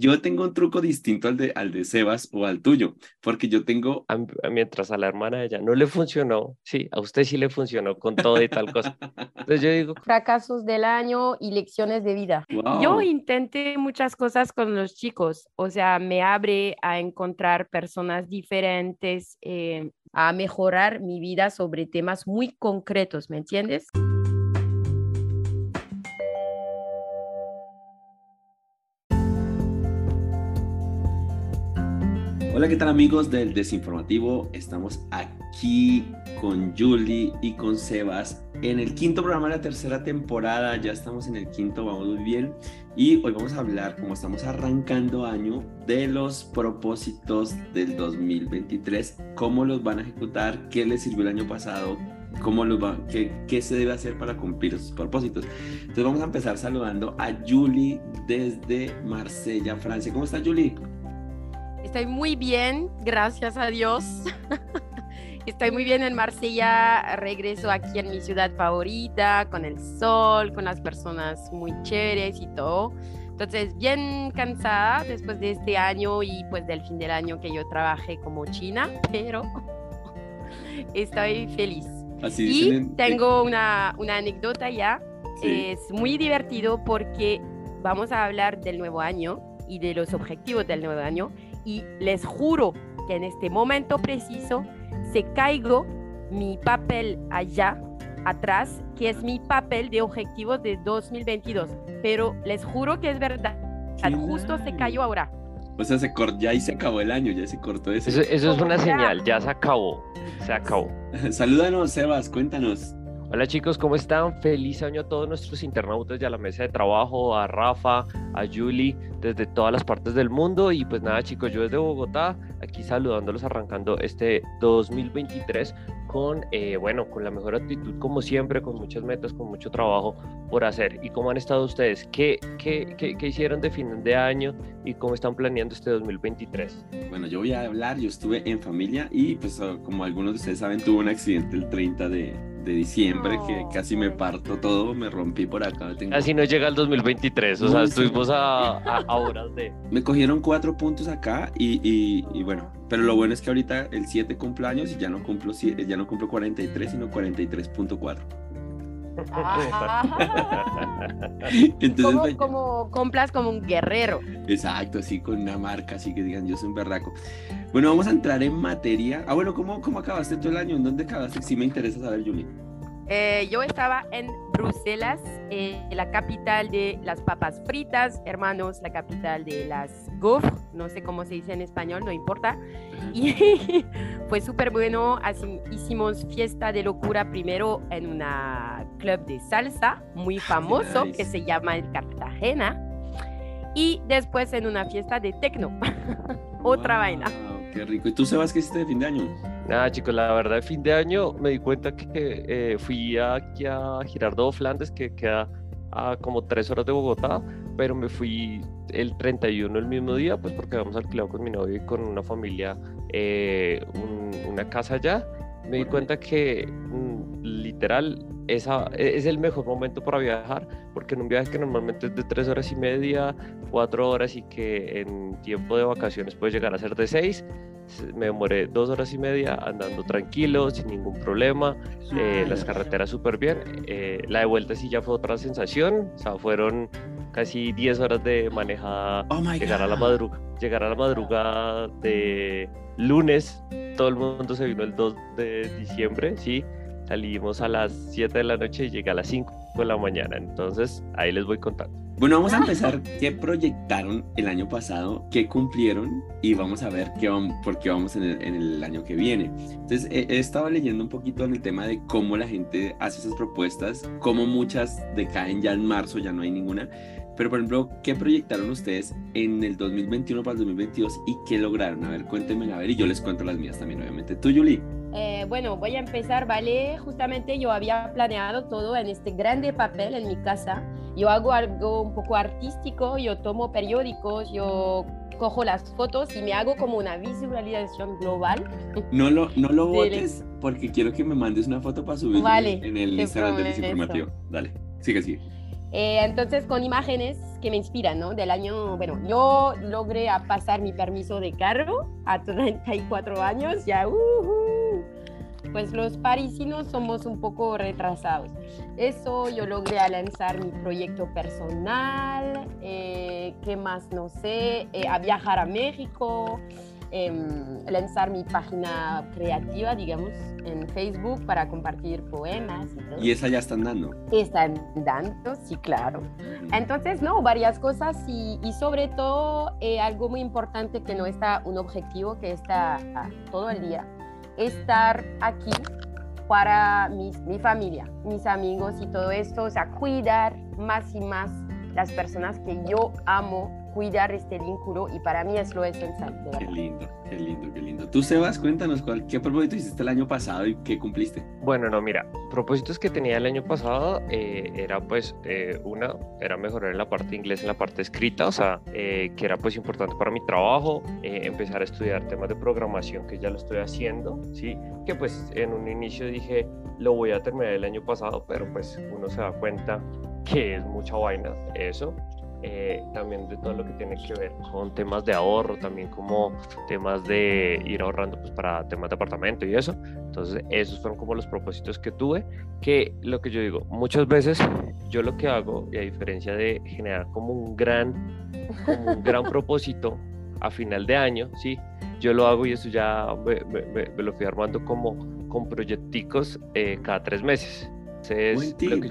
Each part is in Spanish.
yo tengo un truco distinto al de, al de Sebas o al tuyo, porque yo tengo... mientras a la hermana de ella no le funcionó, sí, a usted sí le funcionó con todo y tal cosa. Entonces yo digo... Fracasos del año y lecciones de vida. Yo intenté muchas cosas con los chicos, o sea, me abre a encontrar personas diferentes, eh, a mejorar mi vida sobre temas muy concretos, ¿me entiendes? Hola, ¿qué tal amigos del Desinformativo? Estamos aquí con Julie y con Sebas en el quinto programa de la tercera temporada. Ya estamos en el quinto, vamos muy bien. Y hoy vamos a hablar, como estamos arrancando año, de los propósitos del 2023, cómo los van a ejecutar, qué les sirvió el año pasado, cómo los va, qué, qué se debe hacer para cumplir esos propósitos. Entonces vamos a empezar saludando a Julie desde Marsella, Francia. ¿Cómo está Julie? Estoy muy bien, gracias a Dios. Estoy muy bien en Marsella, regreso aquí en mi ciudad favorita, con el sol, con las personas muy chéveres y todo. Entonces, bien cansada después de este año y pues del fin del año que yo trabajé como china, pero estoy feliz. Así y tengo una, una anécdota ya. Es muy divertido porque vamos a hablar del nuevo año y de los objetivos del nuevo año y les juro que en este momento preciso se caigo mi papel allá atrás, que es mi papel de objetivos de 2022. Pero les juro que es verdad. Justo se cayó ahora. O sea, se ya ahí se acabó el año, ya se cortó ese. Eso, eso es una señal, ya se acabó. Se acabó. Salúdanos, Sebas, cuéntanos. Hola chicos, ¿cómo están? Feliz año a todos nuestros internautas y a la mesa de trabajo, a Rafa, a Julie, desde todas las partes del mundo. Y pues nada chicos, yo desde Bogotá, aquí saludándolos, arrancando este 2023 con, eh, bueno, con la mejor actitud como siempre, con muchas metas, con mucho trabajo por hacer. ¿Y cómo han estado ustedes? ¿Qué, qué, qué, qué hicieron de fin de año y cómo están planeando este 2023? Bueno, yo voy a hablar, yo estuve en familia y pues como algunos de ustedes saben, tuve un accidente el 30 de de diciembre que casi me parto todo, me rompí por acá. Tengo... Así no llega el 2023, o sea, estuvimos a, a, horas de... Me cogieron cuatro puntos acá y, y, bueno, pero lo bueno es que ahorita el 7 cumpleaños y ya no cumplo, ya no cumplo 43, sino 43.4. Entonces, como, compras como un guerrero. Exacto, así con una marca, así que digan, yo soy un berraco. Bueno, vamos a entrar en materia. Ah, bueno, ¿cómo, cómo acabaste todo el año? ¿En dónde acabaste? Sí me interesa saber, Julie. Eh, yo estaba en Bruselas, eh, la capital de las papas fritas, hermanos, la capital de las gaufres, no sé cómo se dice en español, no importa. Y fue súper bueno, Así, hicimos fiesta de locura primero en una club de salsa muy ah, famoso que se llama el Cartagena. Y después en una fiesta de tecno, otra vaina. Qué rico. ¿Y tú, Sebas, qué hiciste de fin de año? Nada, chicos, la verdad, de fin de año me di cuenta que eh, fui aquí a Girardot Flandes, que queda a como tres horas de Bogotá, pero me fui el 31 el mismo día, pues porque habíamos alquilado con mi novio y con una familia eh, una casa allá. Me di cuenta que mm, literal esa, e, es el mejor momento para viajar, porque en un viaje que normalmente es de tres horas y media, cuatro horas y que en tiempo de vacaciones puede llegar a ser de seis, me demoré dos horas y media andando tranquilo, sin ningún problema, eh, las carreteras súper bien. Eh, la de vuelta sí ya fue otra sensación, o sea, fueron casi 10 horas de manejada, oh llegar, a la madrugada, llegar a la madrugada de lunes, todo el mundo se vino el 2 de diciembre, sí, salimos a las 7 de la noche y llegué a las 5 de la mañana. Entonces, ahí les voy contando. Bueno, vamos a empezar. ¿Qué proyectaron el año pasado? ¿Qué cumplieron? Y vamos a ver qué vamos, por qué vamos en el, año que viene. Entonces, he, he, estado leyendo un poquito en el tema de cómo la gente hace esas propuestas, cómo muchas decaen ya en marzo, ya no hay ninguna. Pero, por ejemplo, ¿qué proyectaron ustedes en el 2021 para el 2022 y qué lograron? A ver, cuéntenme a ver y yo les cuento las mías también, obviamente. ¿Tú, Julie? Eh, bueno, voy a empezar, ¿vale? Justamente yo había planeado todo en este grande papel en mi casa. Yo hago algo un poco artístico, yo tomo periódicos, yo cojo las fotos y me hago como una visualización global. No lo, no lo botes porque quiero que me mandes una foto para subir en el Instagram del Desinformativo. Dale, sigue, sigue. Eh, entonces, con imágenes que me inspiran, ¿no? Del año, bueno, yo logré a pasar mi permiso de carro a 34 años, ya, uh, pues los parisinos somos un poco retrasados. Eso yo logré a lanzar mi proyecto personal, eh, ¿qué más? No sé, eh, a viajar a México, Em, lanzar mi página creativa, digamos, en Facebook para compartir poemas y todo. ¿Y esa ya están dando? Están dando, sí, claro. Entonces, no, varias cosas y, y sobre todo eh, algo muy importante que no está un objetivo que está ah, todo el día, estar aquí para mis, mi familia, mis amigos y todo esto, o sea, cuidar más y más las personas que yo amo cuidar este vínculo y para mí es lo esencial. Qué lindo, qué lindo, qué lindo. Tú, Sebas, cuéntanos cuál, qué propósito hiciste el año pasado y qué cumpliste. Bueno, no, mira, propósitos que tenía el año pasado eh, era pues eh, una, era mejorar en la parte de inglés, en la parte escrita, o sea, eh, que era pues importante para mi trabajo, empezar a estudiar temas de programación que ya lo estoy haciendo, ¿sí? Que pues en un inicio dije, lo voy a terminar el año pasado, pero pues uno se da cuenta que es mucha vaina eso. Eh, también de todo lo que tiene que ver con temas de ahorro, también como temas de ir ahorrando pues, para temas de apartamento y eso. Entonces, esos fueron como los propósitos que tuve, que lo que yo digo, muchas veces yo lo que hago, y a diferencia de generar como un gran, un gran propósito a final de año, ¿sí? Yo lo hago y eso ya me, lo fui armando como con proyecticos eh, cada tres meses. Entonces, lo que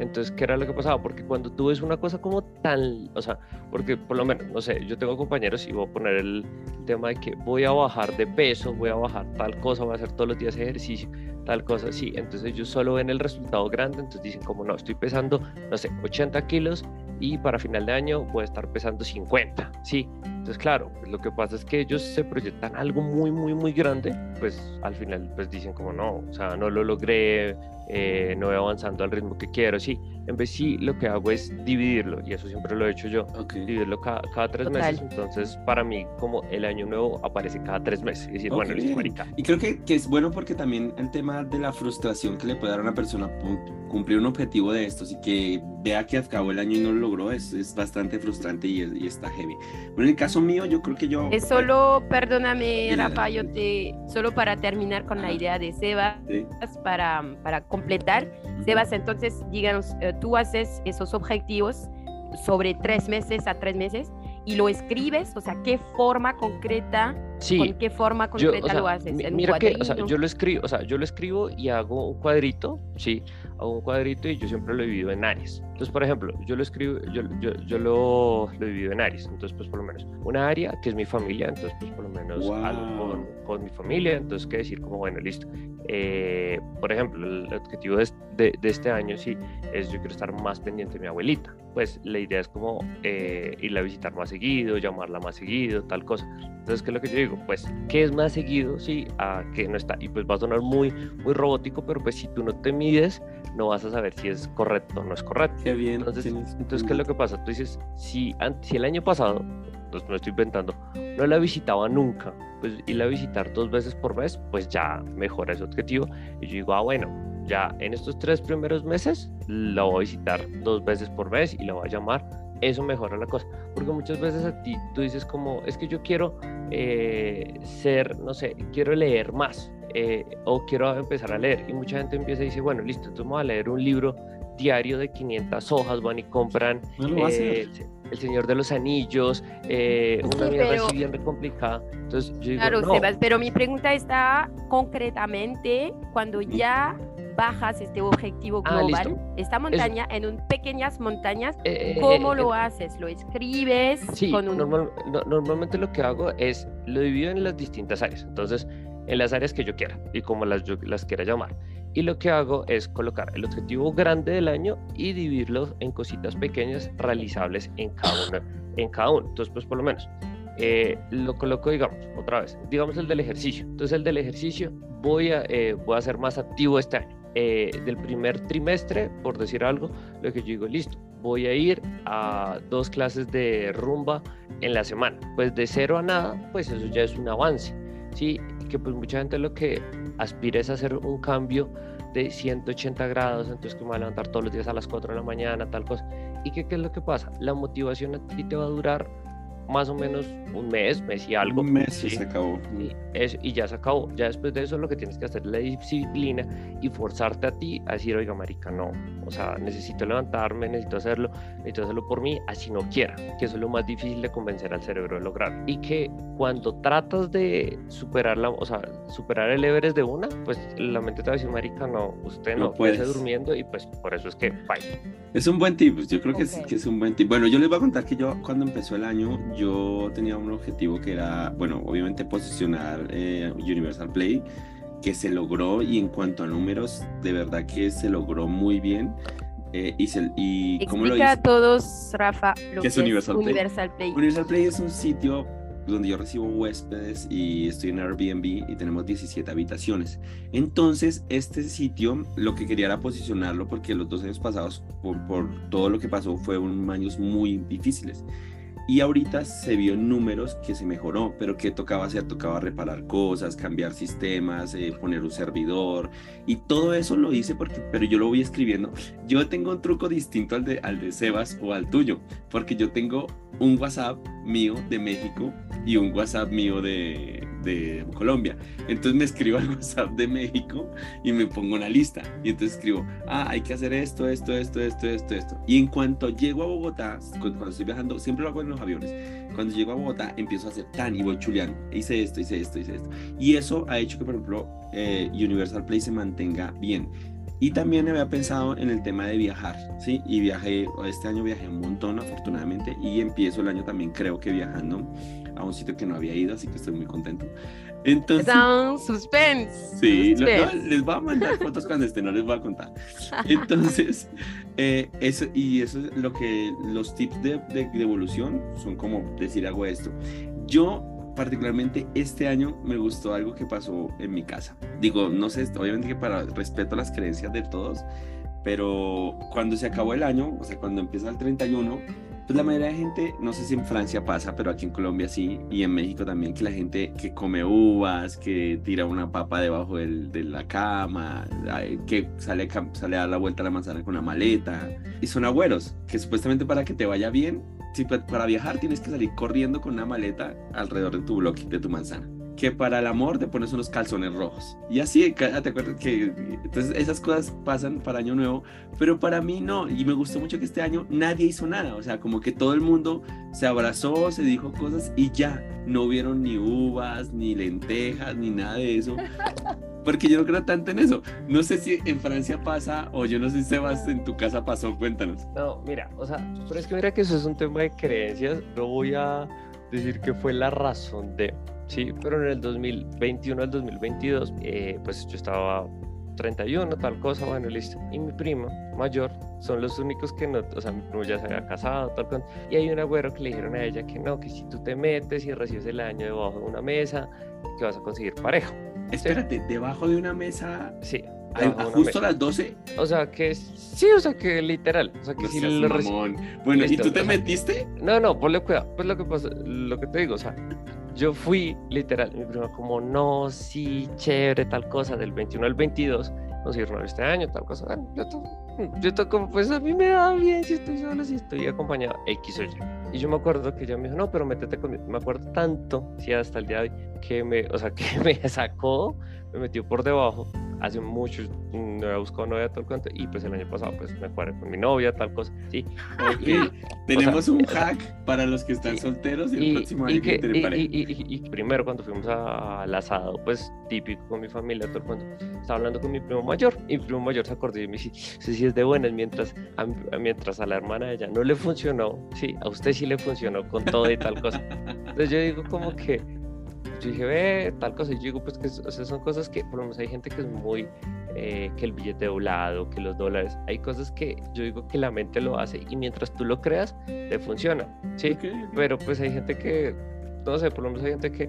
entonces, ¿qué era lo que pasaba? Porque cuando tú ves una cosa como tan, o sea, porque por lo menos, no sé, yo tengo compañeros y voy a poner el tema de que voy a bajar de peso, voy a bajar tal cosa, voy a hacer todos los días ejercicio, tal cosa, sí, entonces ellos solo ven el resultado grande, entonces dicen como no, estoy pesando, no sé, 80 kilos y para final de año voy a estar pesando 50, sí, entonces claro, pues lo que pasa es que ellos se proyectan algo muy, muy, muy grande, pues al final pues dicen como no, o sea, no lo logré, eh, no voy avanzando al ritmo que quiero, sí, en vez sí lo que hago es dividirlo y eso siempre lo he hecho yo, dividirlo cada, cada tres meses, entonces para mí como el año nuevo aparece cada tres meses, y decir, bueno, listo, marica. Y creo que, que, es bueno porque también el tema de la frustración que le puede dar a una persona cumplir un objetivo de estos y que vea que acabó el año y no lo logró es, es bastante frustrante y, y, está heavy. Bueno, en el caso mío yo creo que yo... Es solo, perdóname Rafa, yo te, solo para terminar con la idea de Sebas, para, para completar, Sebas, entonces díganos, eh, tú haces esos objetivos sobre tres meses a tres meses y lo escribes, o sea, qué forma concreta, sí, con qué forma concreta lo haces. ¿En mira que, o sea, yo lo escribo, o sea, yo lo escribo y hago un cuadrito, sí, hago un cuadrito y yo siempre lo divido en áreas. Entonces, por ejemplo, yo lo escribo, yo, yo, yo lo, lo, divido en áreas. Entonces, pues por lo menos una área que es mi familia, entonces pues por lo menos algo con, con, mi familia, entonces qué decir como, bueno, listo. Eh, por ejemplo, el objetivo de, de, de, este año sí es yo quiero estar más pendiente de mi abuelita. Pues la idea es como eh, irla a visitar más seguido, llamarla más seguido, tal cosa. Entonces, ¿qué es lo que yo digo? Pues, ¿qué es más seguido? Sí, a que no está. Y pues va a sonar muy, muy robótico, pero pues si tú no te mides, no vas a saber si es correcto o no es correcto. Qué bien. Entonces, entonces ¿qué es lo que pasa? Tú dices, si, si el año pasado, entonces me estoy inventando, no la visitaba nunca, pues irla a visitar dos veces por mes, pues ya mejora ese objetivo. Y yo digo, ah, bueno, ya en estos tres primeros meses la voy a visitar dos veces por mes y la voy a llamar. Eso mejora la cosa. Porque muchas veces a ti tú dices como, es que yo quiero eh, ser, no sé, quiero leer más. Eh, o quiero empezar a leer. Y mucha gente empieza y dice, bueno, listo, entonces vamos a leer un libro diario de 500 hojas, van y compran eh, El Señor de los Anillos, eh, una mierda así bien complicada. Entonces yo digo, claro, Sebas, pero mi pregunta está concretamente cuando ya bajas este objetivo ah, global, esta montaña, en un, pequeñas montañas, ¿cómo lo haces? ¿Lo escribes? Sí, con un... normalmente lo que hago es, lo divido en las distintas áreas. Entonces, en las áreas que yo quiera y como las, yo las quiera llamar. Y lo que hago es colocar el objetivo grande del año y dividirlo en cositas pequeñas realizables en cada uno. En cada uno. Entonces, pues por lo menos, eh, lo coloco, digamos, otra vez, digamos el del ejercicio. Entonces, el del ejercicio voy a, eh, voy a ser más activo este año. Eh, del primer trimestre, por decir algo, lo que yo digo, listo, voy a ir a dos clases de rumba en la semana. Pues de cero a nada, pues eso ya es un avance. ¿sí? que pues mucha gente lo que aspira es hacer un cambio de 180 grados, entonces que me voy a levantar todos los días a las 4 de la mañana, tal cosa. ¿Y qué, qué es lo que pasa? La motivación a ti te va a durar más o menos un mes, mes y algo. Un mes y se acabó. Y, eso, y ya se acabó. Ya después de eso lo que tienes que hacer es la disciplina y forzarte a ti a decir, oiga, marica, no. O sea, necesito levantarme, necesito hacerlo, necesito hacerlo por mí, así no quiera. Que eso es lo más difícil de convencer al cerebro de lograr. Y que cuando tratas de superar la, o sea, superar el Everest de una, pues la mente te va a decir, marica, no, usted no, No puede durmiendo y pues por eso es que, bye. Es un buen tip, yo creo que, es, que es un buen tip. Bueno, yo les voy a contar que yo cuando empezó el año, yo tenía un objetivo que era, bueno, obviamente posicionar eh, Universal Play, que se logró y en cuanto a números, de verdad que se logró muy bien. Eh, y, se- y ¿cómo lo Explica hice? a todos, Rafa, lo ¿Qué que es Universal Play? Universal Play. Universal Play es un sitio donde yo recibo huéspedes y estoy en Airbnb y tenemos 17 habitaciones. Entonces, este sitio lo que quería era posicionarlo porque los dos años pasados, por, por todo lo que pasó, fueron años muy difíciles. Y ahorita se vio en números que se mejoró, pero ¿qué tocaba hacer? Tocaba reparar cosas, cambiar sistemas, eh, poner un servidor y todo eso lo hice porque, pero yo lo voy escribiendo. Yo tengo un truco distinto al de, al de Sebas o al tuyo, porque yo tengo un WhatsApp mío de México y un WhatsApp mío de, de Colombia. Entonces me escribo al WhatsApp de México y me pongo una lista. Y entonces escribo, ah, hay que hacer esto, esto, esto, esto, esto, esto. Y en cuanto llego a Bogotá, cu- cuando estoy viajando, siempre lo hago en los aviones. Cuando llego a Bogotá, empiezo a hacer tan y voy chuleando. Hice esto, hice esto, hice esto. Y eso ha hecho que, por ejemplo, eh, Universal Play se mantenga bien. Y también había pensado en el tema de viajar, ¿sí? Y viajé, este año viajé un montón, afortunadamente, y empiezo el año también, creo que viajando a un sitio que no había ido, así que estoy muy contento. Entonces, Down, suspense. sí, lo- no, suspense. les voy a mandar fotos cuando esté, no les voy a contar. Entonces, eh, eso, y eso es lo que los tips de, de, de evolución son como decir, hago esto. Yo particularmente este año me gustó algo que pasó en mi casa. Digo, no sé, obviamente que para respeto a las creencias de todos, pero cuando se acabó el año, o sea, cuando empieza el 31, pues la mayoría de gente, no sé si en Francia pasa, pero aquí en Colombia sí, y en México también, que la gente que come uvas, que tira una papa debajo del- de la cama, que sale, sale a dar la vuelta a la manzana con una maleta, y son agüeros, que supuestamente para que te vaya bien, para viajar tienes que salir corriendo con una maleta alrededor de tu bloque, de tu manzana. Que para el amor te pones unos calzones rojos. Y así, te acuerdas que. Entonces, esas cosas pasan para Año Nuevo, pero para mí no. Y me gustó mucho que este año nadie hizo nada. O sea, como que todo el mundo se abrazó, se dijo cosas y ya. No hubieron ni uvas, ni lentejas, ni nada de eso. Porque yo no creo tanto en eso. No sé si en Francia pasa o yo no sé si Sebas en tu casa pasó. Cuéntanos. No, mira, o sea, pero es que mira que eso es un tema de creencias. No voy a decir que fue la razón de, sí, pero en el 2021 al 2022, eh, pues yo estaba 31, tal cosa, bueno, listo. Y mi prima mayor son los únicos que no, o sea, mi primo ya se había casado, tal cosa. Y hay un agüero que le dijeron a ella que no, que si tú te metes y recibes el año debajo de una mesa, que vas a conseguir pareja. Espérate, debajo de una mesa, Sí. una justo a las 12. O sea, que sí, o sea, que literal. O sea, que No si lo. Bueno, ¿y tú te o sea, metiste? No, no, ponle cuidado. Pues lo que pasa, lo que te digo, o sea, yo fui literal, como, no, sí, chévere, tal cosa, del 21 al 22, nos dieron este año, tal cosa. Bueno, yo, to- yo to- como, pues a mí me va bien si estoy solo, si estoy acompañado, X o Y. Y yo me acuerdo que ella me dijo, no, pero métete conmigo. Me acuerdo tanto, sí, hasta el día de hoy, que me, o sea, que me sacó, me metió por debajo. Hace mucho no había buscado novia, tal cuento, y pues el año pasado, pues me cuadré con mi novia, tal cosa, sí. Ok. Y- Tenemos un o sea, hack para los que están y- solteros y el Y, próximo y año que, y- primero cuando fuimos a- al asado, pues típico con mi familia, todo el cuento, estaba hablando con mi primo mayor y mi primo mayor se acordó y me dice, sí, sí es de buenas, mientras a- mientras a la hermana de ella no le funcionó, sí, a usted sí le funcionó con todo y tal cosa. Entonces yo digo como que, yo dije, ve, tal cosa, y yo digo pues que o sea, son cosas que, por lo menos hay gente que es muy, eh, que el billete doblado, que los dólares, hay cosas que yo digo que la mente lo hace y mientras tú lo creas, te funciona, sí. Ok, ok. Pero pues hay gente que, no sé, por lo menos hay gente que,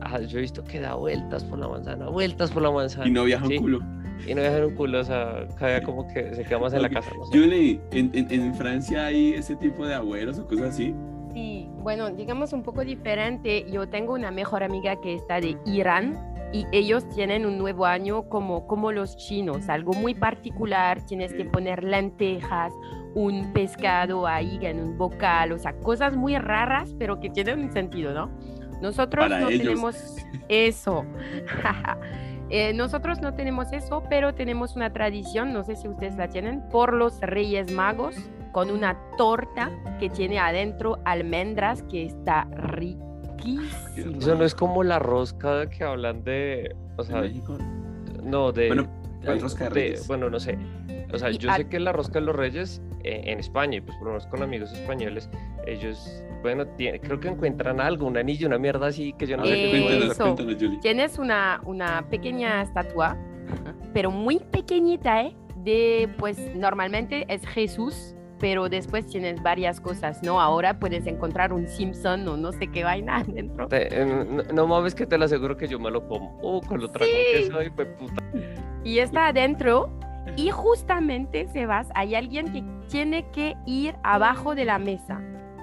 ah, yo he visto que da vueltas por la manzana, vueltas por la manzana. Y no viaja un sí, culo. Y no dejan un culo, o sea, cada como que se queda más en la Ok. casa, no sé. Yo leí, en, en, en Francia hay ese tipo de agüeros o cosas así. Sí, bueno, digamos un poco diferente. Yo tengo una mejor amiga que está de Irán y ellos tienen un nuevo año como, como los chinos, algo muy particular, tienes que poner lentejas, un pescado ahí en un bocal, o sea, cosas muy raras, pero que tienen un sentido, ¿no? Nosotros no tenemos eso. Eh, nosotros no tenemos eso, pero tenemos una tradición, no sé si ustedes la tienen, por los Reyes Magos, con una torta que tiene adentro almendras que está riquísima. Eso no es como la rosca que hablan de, o sea, México? no de, Bueno, ¿cuál de- rosca de bueno, no sé. O sea, yo sé que la rosca de los Reyes eh, en España, y pues por lo menos con amigos españoles, ellos, bueno, tiene- creo que encuentran algo, un anillo, una mierda así que yo no A sé qué Eh. Tienes una, una pequeña estatua, pero muy pequeñita, ¿eh? De, pues normalmente es Jesús, pero después tienes varias cosas, ¿no? Ahora puedes encontrar un Simpson o no sé qué vaina dentro. Te- eh, no, no mames que te lo aseguro que yo me lo como. Uh, con lo tragón que soy, pues puta. Y está adentro. Y justamente, Sebas, hay alguien que tiene que ir abajo de la mesa,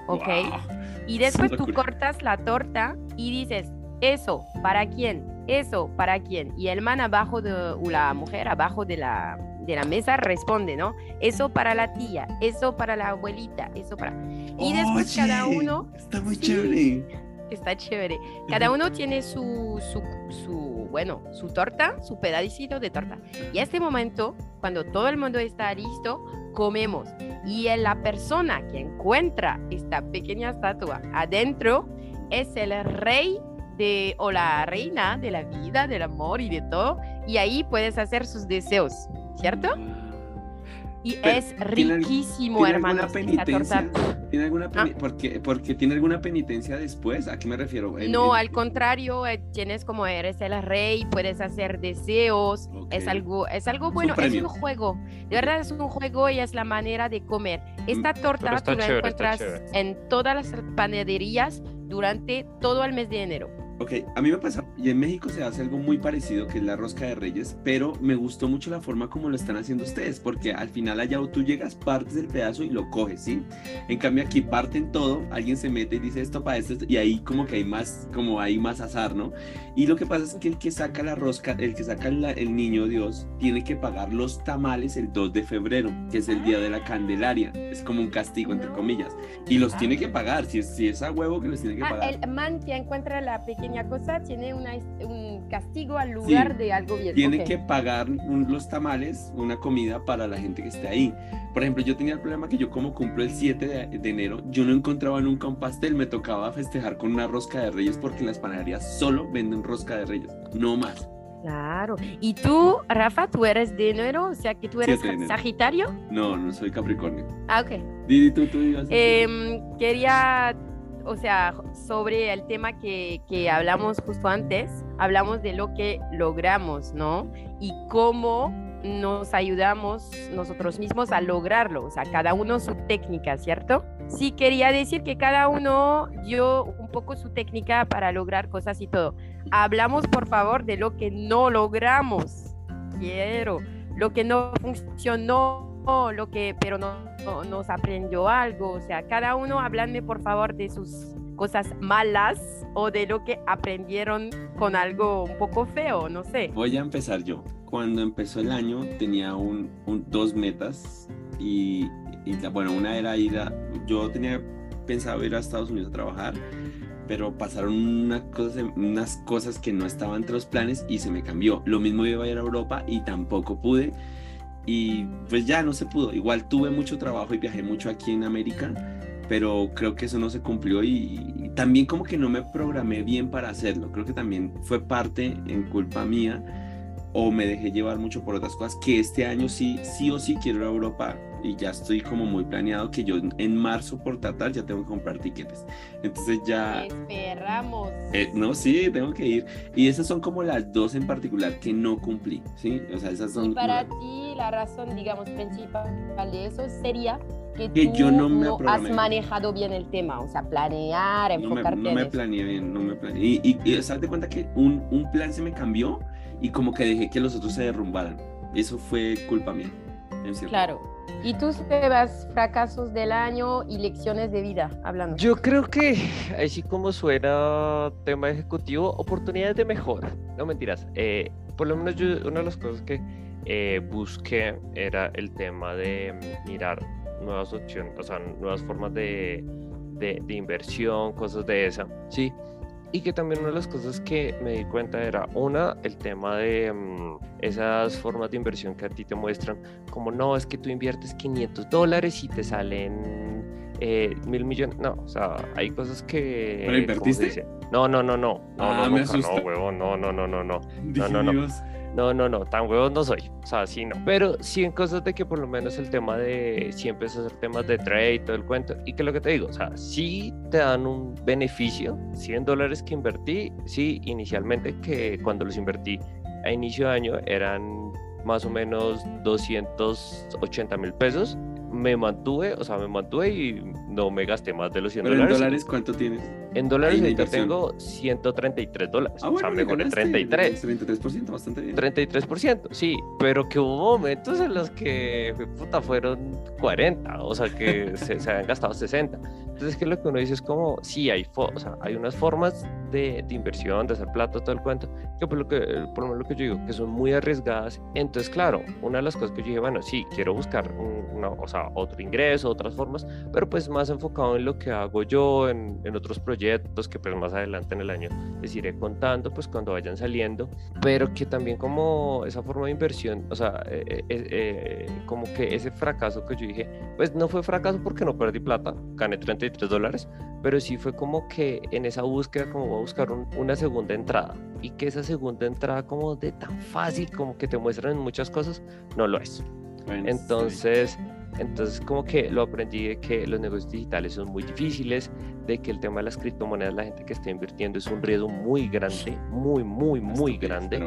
¿ok? Wow. Y después tú cortas la torta y dices, eso, ¿para quién? Eso, ¿para quién? Y el man abajo de, o la mujer abajo de la, de la mesa responde, ¿no? Eso para la tía, eso para la abuelita, eso para... Y después cada uno... Está muy Sí. chévere. Está chévere. Cada uno tiene su, su, su, bueno, su torta, su pedacito de torta. Y a este momento, cuando todo el mundo está listo, comemos. Y la persona que encuentra esta pequeña estatua adentro es el rey de, o la reina de la vida, del amor y de todo. Y ahí puedes hacer sus deseos, ¿cierto? Y Pero, es ¿tiene al- riquísimo, ¿Tiene hermanos. alguna esta penitencia? torta. ¿Tiene alguna Ah. porque, porque tiene alguna penitencia después? ¿A qué me refiero? No, al contrario, eh, tienes como eres el rey, puedes hacer deseos, es algo, es algo bueno, es un juego, de verdad es un juego y es la manera de comer. Esta torta Mm, tú la chévere, encuentras en todas las panaderías durante todo el mes de enero. Ok, a mí me pasa, y en México se hace algo muy parecido que es la rosca de reyes, pero me gustó mucho la forma como lo están haciendo ustedes, porque al final allá tú llegas, partes el pedazo y lo coges, ¿sí? En cambio aquí parten todo, alguien se mete y dice esto para esto, y ahí como que hay más, como hay más azar, ¿no? Y lo que pasa es que el que saca la rosca, el que saca la- el niño Dios, tiene que pagar los tamales el 2 de febrero, que es el día de la Candelaria, es como un castigo, entre No. comillas, y los tiene que pagar, si es, si es a huevo que los tiene que Ah, pagar. el man que encuentra la pequeña cosa tiene una, un castigo al lugar de algo bien. tiene ok. que pagar un- los tamales, una comida para la gente que esté ahí. Por ejemplo, yo tenía el problema que yo como cumplo el 7 de, de enero, yo no encontraba nunca un pastel, me tocaba festejar con una rosca de reyes porque en las panaderías solo venden rosca de reyes, no más. Claro. ¿Y tú, Rafa, tú eres de enero? O sea que tú eres 7 de enero. Sagitario. No, no soy Capricornio. Ah, ok. Didi, tú, tú ibas a. Em, quería, o sea, sobre el tema que, que hablamos justo antes, hablamos de lo que logramos, ¿no? Y cómo nos ayudamos nosotros mismos a lograrlo, o sea, cada uno su técnica, ¿cierto? Sí, quería decir que cada uno dio un poco su técnica para lograr cosas y todo. Hablamos, por favor, de lo que no logramos. Quiero, lo que no funcionó, lo que, pero no, no- nos aprendió algo. O sea, cada uno háblanme, por favor, de sus cosas malas o de lo que aprendieron con algo un poco feo, no sé. Voy a empezar yo. Cuando empezó el año tenía un, dos metas y, y la- bueno, una era ir a, yo tenía pensado ir a Estados Unidos a trabajar, pero pasaron unas cosas, unas cosas que no estaban entre los planes y se me cambió. Lo mismo iba a ir a Europa y tampoco pude y pues ya no se pudo. Igual tuve mucho trabajo y viajé mucho aquí en América, pero creo que eso no se cumplió y, y también como que no me programé bien para hacerlo. Creo que también fue parte en culpa mía o me dejé llevar mucho por otras cosas que este año sí, sí o sí quiero ir a Europa y ya estoy como muy planeado que yo en marzo por tratar ya tengo que comprar tiquetes. Entonces ya... Esperamos. Eh, no, sí, tengo que ir. Y esas son como las dos en particular que no cumplí, ¿sí? O sea, esas son... Y para ti la razón, digamos, principal de eso sería que, Que tú yo no me has manejado bien el tema, o sea, planear, no me, enfocarte no me planeé bien, no me planeé. Y, y, y ¿sabes de cuenta que un, un plan se me cambió y como que dejé que los otros se derrumbaran. Eso fue culpa mía. en Claro. ¿Y tú, Sebas, fracasos del año y lecciones de vida, hablando? Yo creo que, así como suena tema ejecutivo, oportunidades de mejora. No mentiras. Eh, por lo menos yo, una de las cosas que eh, busqué era el tema de mirar nuevas opciones, o sea, nuevas formas de, de, de inversión, cosas de esa, ¿sí? Y que también una de las cosas que me di cuenta era, una, el tema de mm, esas formas de inversión que a ti te muestran, como no, es que tú inviertes 500 dólares y te salen eh, mil millones. No, o sea, hay cosas que. ¿Pero invertiste? No, no, no, no. No, Ah, no, me nunca, no, huevón, no, no, no, no, no. Dije, no, no. Dios. No, no, no, tan huevos no soy. O sea, sí no. Pero sí en cosas de que por lo menos el tema de si empiezas a hacer temas de trade y todo el cuento. Y que lo que te digo, o sea, sí te dan un beneficio. 100 dólares que invertí, sí, inicialmente que cuando los invertí a inicio de año eran más o menos 280 mil pesos. Me mantuve, o sea, me mantuve y no me gasté más de los 100 Pero en dólares. dólares, ¿cuánto tienes? En dólares ahorita tengo 133 dólares. Ah, o sea, bueno, le ganaste, 33. 33%, bastante bien. 33%, sí, pero que hubo momentos en los que puta, fueron 40, o sea, que se, se habían gastado 60. Entonces, que lo que uno dice es como, sí, hay, o sea, hay unas formas de, de inversión, de hacer plata, todo el cuento, que por lo que, por lo menos lo que yo digo, que son muy arriesgadas. Entonces, claro, una de las cosas que yo dije, bueno, sí, quiero buscar un- una, o sea, otro ingreso, otras formas, pero pues más enfocado en lo que hago yo, en, en otros proyectos que pues más adelante en el año les iré contando, pues cuando vayan saliendo, pero que también como esa forma de inversión, o sea, eh, eh, eh, como que ese fracaso que yo dije, pues no fue fracaso porque no perdí plata, gané 33 dólares, pero sí fue como que en esa búsqueda como voy a buscar un- una segunda entrada. Y que esa segunda entrada como de tan fácil como que te muestran en muchas cosas, no lo es. Bueno, Entonces, entonces como que lo aprendí de que los negocios digitales son muy difíciles, de que el tema de las criptomonedas, la gente que está invirtiendo es un riesgo muy grande, muy, muy, muy grande,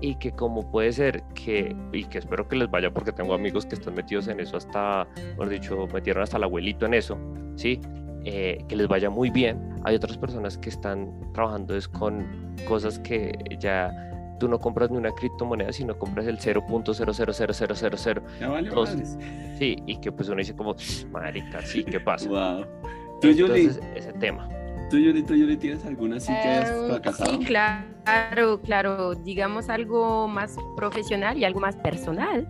y que como puede ser que, y que espero que les vaya porque tengo amigos que están metidos en eso hasta, mejor dicho, metieron hasta el abuelito en eso, ¿sí? Eh, que les vaya muy bien. Hay otras personas que están trabajando es con cosas que ya tú no compras ni una criptomoneda, sino compras el 0.000000 Ya vale, madres. Sí, y que pues uno dice como, marica, sí, ¿qué pasa? Wow. ¿Tú, Yuli? Entonces, ese tema. ¿Tú, Yuli, tú, Yuli, tienes alguna así que has Eh, fracasado? Sí, claro, claro. Digamos algo más profesional y algo más personal.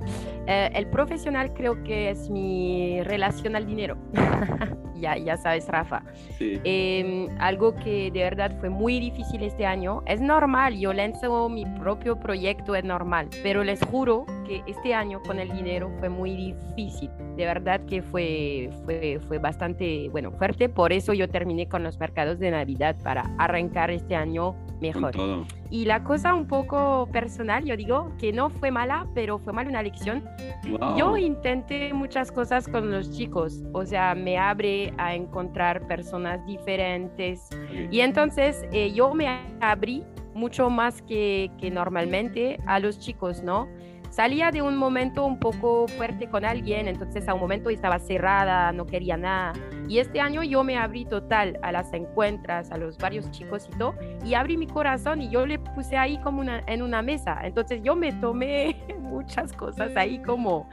Eh, el profesional creo que es mi relación al dinero. ya, ya sabes, Rafa. Sí. Eh, algo que de verdad fue muy difícil este año. Es normal, yo lanzo mi propio proyecto, es normal, pero les juro que este año con el dinero fue muy difícil. De verdad que fue, fue, fue bastante, bueno, fuerte. Por eso yo terminé con los mercados de Navidad para arrancar este año mejor. todo. Y la cosa un poco personal, yo digo que no fue mala, pero fue mal una lección Wow. yo intenté muchas cosas con los chicos, o sea, me abre a encontrar personas diferentes y entonces eh, yo me abrí mucho más que, que normalmente a los chicos, ¿no? Salía de un momento un poco fuerte con alguien, entonces a un momento estaba cerrada, no quería nada. Y este año yo me abrí total a las encuentras, a los varios chicos y todo, y abrí mi corazón y yo le puse ahí como una, en una mesa. Entonces yo me tomé muchas cosas ahí como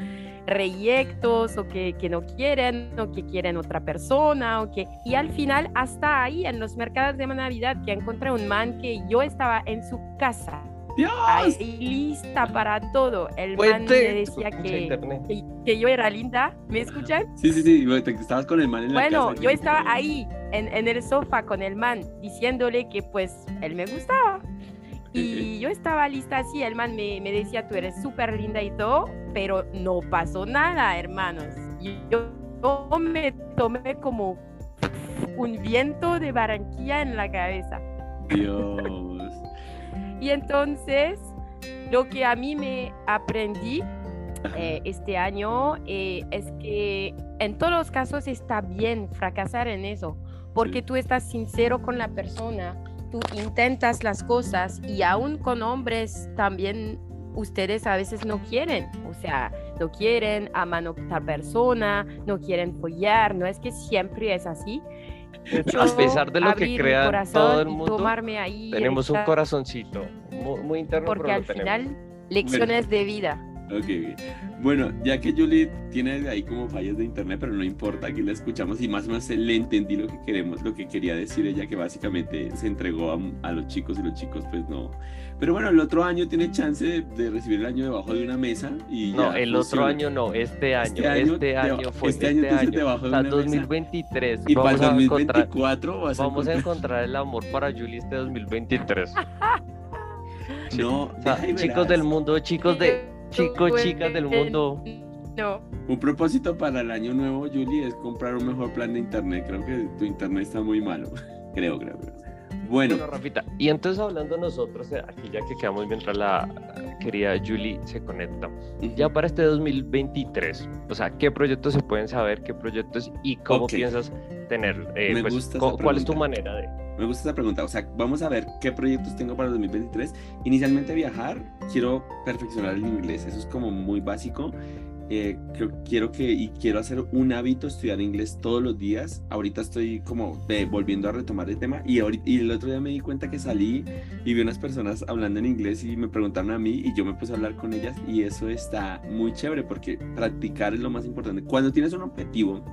reyectos o que, que no quieren o que quieren otra persona o que y al final hasta ahí en los mercados de Navidad que encontré un man que yo estaba en su casa ¡Dios! ahí lista para todo el man me decía que, que, que yo era linda ¿me escuchan? Sí, sí, sí. bueno, Estabas con el man en la Bueno, casa. yo estaba ahí en, en el sofá con el man diciéndole que pues él me gustaba. Y yo estaba lista así, el man me, me decía, tú eres súper linda y todo, pero no pasó nada, hermanos. Y yo, yo me tomé como un viento de Barranquilla en la cabeza. Dios. Y entonces, lo que a mí me aprendí eh, este año eh, es que en todos los casos está bien fracasar en eso, porque tú estás sincero con la persona, tú intentas las cosas y aún con hombres también ustedes a veces no quieren, o sea, no quieren aman a otra persona, no quieren follar, no es que siempre es así. A pesar de lo que crea todo el mundo, tomarme ahí Tenemos un corazoncito muy, muy interno, porque pero al lo tenemos. final lecciones de vida. Ok. Bueno, ya que Julie tiene ahí como fallas de internet, pero no importa, aquí la escuchamos y más o menos le entendí lo que queremos, lo que quería decir ella, que básicamente se entregó a, a los chicos y los chicos pues no. Pero bueno, el otro año tiene chance de, de recibir el año debajo de una mesa y No, ya el otro año no, este año, Este año este año fue este este año año. entonces debajo de o sea, una mesa. 2023. Y para el vamos a encontrar, 2024 vas a vamos a encontrar- el amor para Julie este 2023. No, O sea, y chicos verás. del mundo, chicos de chicos, chicas del mundo. No. Un propósito para el año nuevo, Julie, es comprar un mejor plan de internet. Creo que tu internet está muy malo. creo, creo, creo. Bueno, Bueno, Rafita, y entonces hablando nosotros, eh, aquí ya que quedamos mientras la querida Julie se conecta, ya para este 2023, o sea, ¿qué proyectos se pueden saber? ¿Qué proyectos y cómo piensas tener? eh, Me pues, gusta ¿Cuál es tu manera de...? Me gusta esa pregunta. O sea, vamos a ver qué proyectos tengo para el 2023. Inicialmente viajar, quiero perfeccionar el inglés. Eso es como muy básico. Eh, creo- quiero que y quiero hacer un hábito estudiar inglés todos los días. Ahorita estoy como eh, volviendo a retomar el tema y, ahorita, y el otro día me di cuenta que salí y vi unas personas hablando en inglés y me preguntaron a mí y yo me puse a hablar con ellas y eso está muy chévere porque practicar es lo más importante. Cuando tienes un objetivo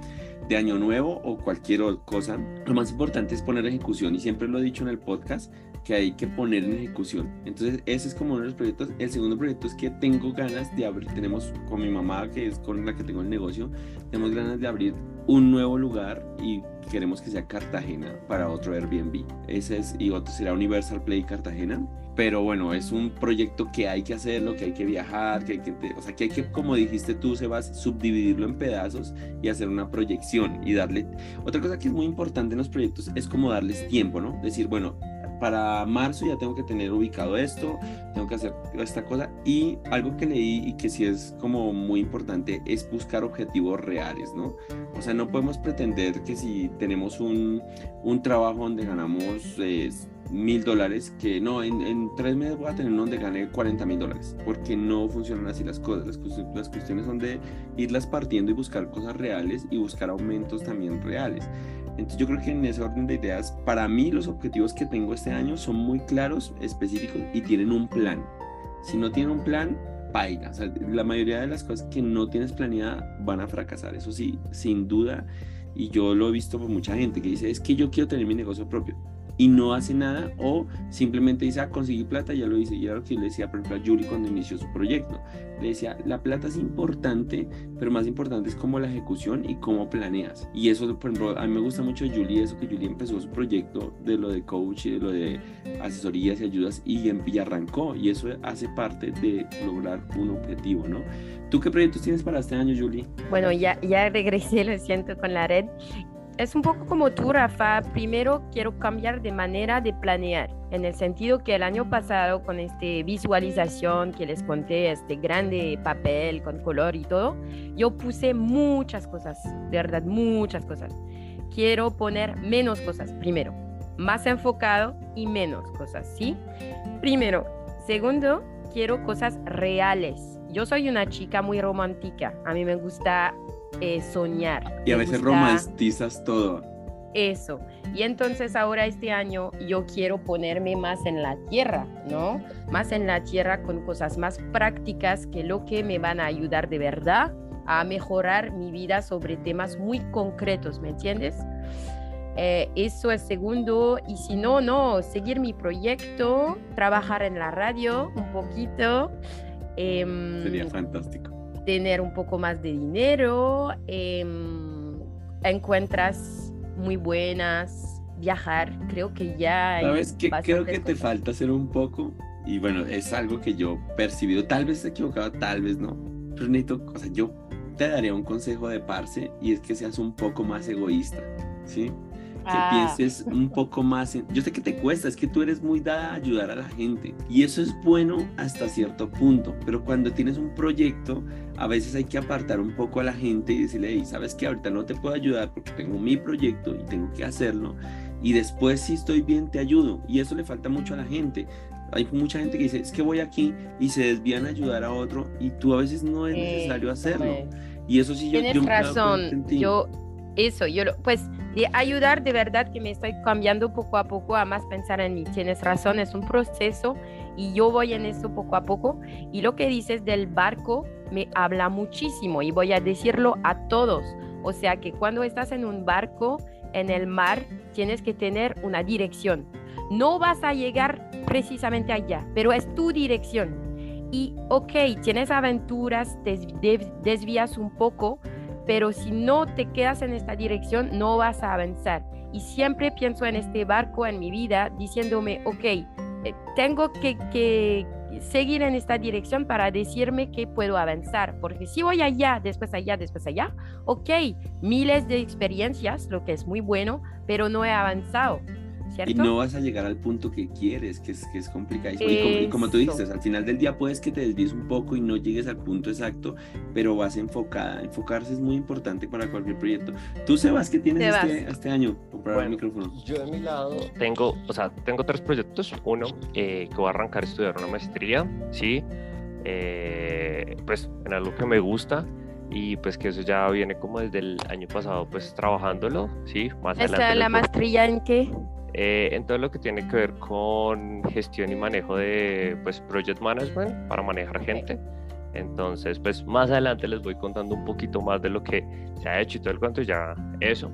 de año nuevo o cualquier cosa, lo más importante es poner ejecución y siempre lo he dicho en el podcast que hay que poner en ejecución. Entonces, ese es como uno de los proyectos. El segundo proyecto es que tengo ganas de abrir, tenemos con mi mamá, que es con la que tengo el negocio, tenemos ganas de abrir un nuevo lugar y queremos que sea Cartagena para otro Airbnb. Ese es, y otro será Universal Play Cartagena. Pero bueno, es un proyecto que hay que hacerlo, que hay que viajar, que hay que, o sea, que hay que, como dijiste tú, Sebas, subdividirlo en pedazos y hacer una proyección y darle... Otra cosa que es muy importante en los proyectos es como darles tiempo, ¿no? Decir, bueno, para marzo ya tengo que tener ubicado esto, tengo que hacer esta cosa. Y algo que leí y que sí es como muy importante es buscar objetivos reales, ¿no? O sea, no podemos pretender que si tenemos un, un trabajo donde ganamos eh, mil dólares, que no, en, en tres meses voy a tener uno donde gane 40 mil dólares, porque no funcionan así las cosas. Las, cuestiones- las cuestiones son de irlas partiendo y buscar cosas reales y buscar aumentos también reales. Entonces yo creo que en ese orden de ideas, para mí los objetivos que tengo este año son muy claros, específicos y tienen un plan. Si no tienen un plan, paila. O sea, la mayoría de las cosas que no tienes planeada van a fracasar, eso sí, sin duda. Y yo lo he visto por mucha gente que dice, es que yo quiero tener mi negocio propio y no hace nada o simplemente dice, ah, conseguí plata, ya lo hice. Y era lo que le decía, por ejemplo, a Julie cuando inició su proyecto. Le decía, la plata es importante, pero más importante es como la ejecución y cómo planeas. Y eso, por ejemplo, a mí me gusta mucho de Julie, eso que Julie empezó su proyecto de lo de coach y de lo de asesorías y ayudas y, em- y arrancó. Y eso hace parte de lograr un objetivo, ¿no? ¿Tú qué proyectos tienes para este año, Julie? Bueno, ya, ya regresé, lo siento, con la red. Es un poco como tú, Rafa. Primero quiero cambiar de manera de planear, en el sentido que el año pasado con este visualización que les conté, este grande papel con color y todo, yo puse muchas cosas, de verdad, muchas cosas. Quiero poner menos cosas, primero, más enfocado y menos cosas, ¿sí? Primero. Segundo, quiero cosas reales. Yo soy una chica muy romántica. A mí me gusta eh, soñar. Y a veces gusta romantizas todo. Eso. Y entonces ahora este año yo quiero ponerme más en la tierra, ¿no? Más en la tierra con cosas más prácticas que lo que me van a ayudar de verdad a mejorar mi vida sobre temas muy concretos, ¿me entiendes? Eh, eso es segundo. Y si no, no, seguir mi proyecto, trabajar en la radio un poquito. em, Sería fantástico. Tener un poco más de dinero, em, encuentras muy buenas, viajar, creo que ya... hay ¿Sabes qué? Creo que te cosas. falta hacer un poco. Y bueno, es algo que yo he percibido. Tal vez equivocado, tal vez no. Pero necesito, o sea, yo te daría un consejo de parce y es que seas un poco más egoísta, ¿sí? Que Ah. pienses un poco más en... Yo sé que te cuesta, es que tú eres muy dada a ayudar a la gente y eso es bueno hasta cierto punto, pero cuando tienes un proyecto, a veces hay que apartar un poco a la gente y decirle, hey, sabes que ahorita no te puedo ayudar porque tengo mi proyecto y tengo que hacerlo y después si estoy bien te ayudo y eso le falta mucho a la gente. Hay mucha gente que dice, es que voy aquí y se desvían a ayudar a otro y tú a veces no es necesario hacerlo. Y eso sí yo... Tienes yo razón, yo, eso, yo, lo- pues de ayudar de verdad que me estoy cambiando poco a poco a más pensar en mí. Tienes razón, es un proceso y yo voy en eso poco a poco. Y lo que dices del barco me habla muchísimo y voy a decirlo a todos. O sea que cuando estás en un barco en el mar, tienes que tener una dirección. No vas a llegar precisamente allá, pero es tu dirección. Y ok, tienes aventuras, te desvías un poco, pero si no te quedas en esta dirección, no vas a avanzar. Y siempre pienso en este barco en mi vida diciéndome, ok, eh, tengo que, seguir en esta dirección para decirme que puedo avanzar, porque si voy allá, después allá, después allá, ok, miles de experiencias, lo que es muy bueno, pero no he avanzado. Y no vas a llegar al punto que quieres, que es, que es complicadísimo. Y como, tú dices, al final del día puedes que te desvíes un poco y no llegues al punto exacto, pero vas enfocada. Enfocarse es muy importante para cualquier proyecto. Tú, Sebas, ¿qué tienes este, este, año? Comprar el micrófono. Yo de mi lado tengo, o sea, tengo tres proyectos. Uno, eh, que voy a arrancar a estudiar una maestría, ¿sí? Eh, pues en algo que me gusta y pues que eso ya viene como desde el año pasado pues trabajándolo, ¿sí? Más adelante. ¿La maestría en qué? Eh, en todo lo que tiene que ver con gestión y manejo de pues, project management para manejar gente. Entonces, pues más adelante les voy contando un poquito más de lo que se ha hecho y todo el cuento, ya eso.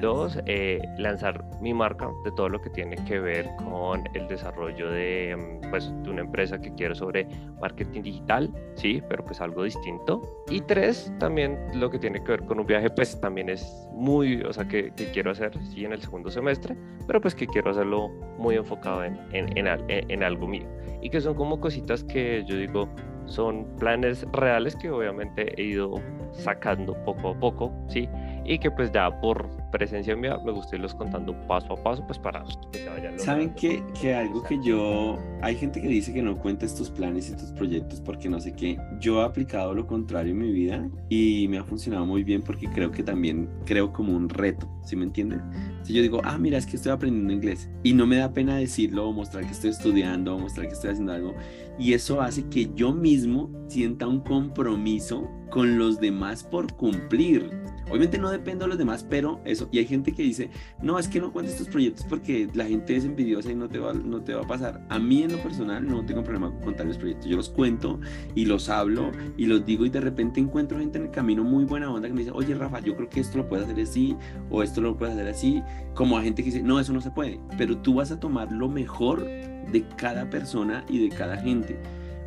Dos, eh, lanzar mi marca de todo lo que tiene que ver con el desarrollo de, mm, pues, de una empresa que quiero sobre marketing digital, sí, pero pues algo distinto. Y tres, también lo que tiene que ver con un viaje, pues también es muy, o sea, que, que quiero hacer, sí, en el segundo semestre, pero pues que quiero hacerlo muy enfocado en, en, en, en algo mío. Y que son como cositas que yo digo, son planes reales que obviamente he ido sacando poco a poco, ¿sí? Y que pues ya por presencia mía me gusta irlos contando paso a paso pues para que se vayan ¿Saben que, que algo que yo... Hay gente que dice que no cuenta estos planes y estos proyectos porque no sé qué. Yo he aplicado lo contrario en mi vida y me ha funcionado muy bien porque creo que también creo como un reto, ¿sí me entienden? Si yo digo, ah, mira, es que estoy aprendiendo inglés y no me da pena decirlo o mostrar que estoy estudiando o mostrar que estoy haciendo algo y eso hace que yo mismo sienta un compromiso con los demás por cumplir. Obviamente no dependo de los demás, pero eso, y hay gente que dice, no, es que no cuentes estos proyectos porque la gente es envidiosa y no te, va, no te va a pasar. A mí en lo personal no tengo problema con contar los proyectos, yo los cuento y los hablo y los digo y de repente encuentro gente en el camino muy buena onda que me dice, oye Rafa, yo creo que esto lo puedes hacer así o esto lo puedes hacer así, como a gente que dice, no, eso no se puede, pero tú vas a tomar lo mejor de cada persona y de cada gente.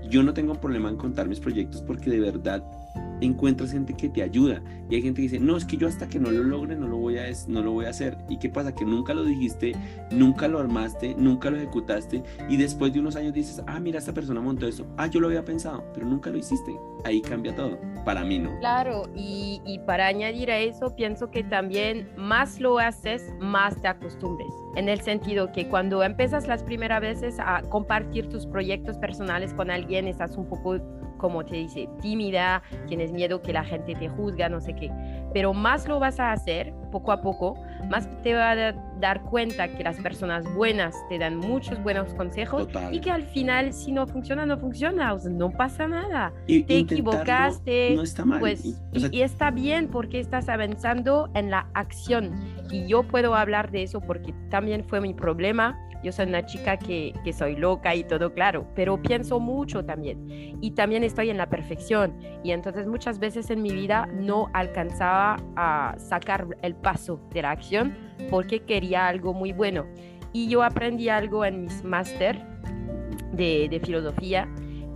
Yo no tengo problema en contar mis proyectos porque de verdad encuentras gente que te ayuda y hay gente que dice, no, es que yo hasta que no lo logre no lo voy a, no lo voy a hacer. ¿Y qué pasa? Que nunca lo dijiste, nunca lo armaste, nunca lo ejecutaste y después de unos años dices, ah, mira, esta persona montó eso, ah, yo lo había pensado, pero nunca lo hiciste. Ahí cambia todo. Para mí no. Claro, y, para añadir a eso, pienso que también más lo haces, más te acostumbres. En el sentido que cuando empiezas las primeras veces a compartir tus proyectos personales con alguien, estás un poco como te dice, tímida, tienes miedo que la gente te juzga, no sé qué. Pero más lo vas a hacer poco a poco, más te vas a dar cuenta que las personas buenas te dan muchos buenos consejos y que al final si no funciona, no funciona, o sea, no pasa nada. Y, te equivocaste, no está mal. Pues, y, está bien porque estás avanzando en la acción. Y yo puedo hablar de eso porque también fue mi problema yo soy una chica que, que, soy loca y todo claro, pero pienso mucho también. Y también estoy en la perfección. Y entonces muchas veces en mi vida no alcanzaba a sacar el paso de la acción porque quería algo muy bueno. Y yo aprendí algo en mis máster de, filosofía,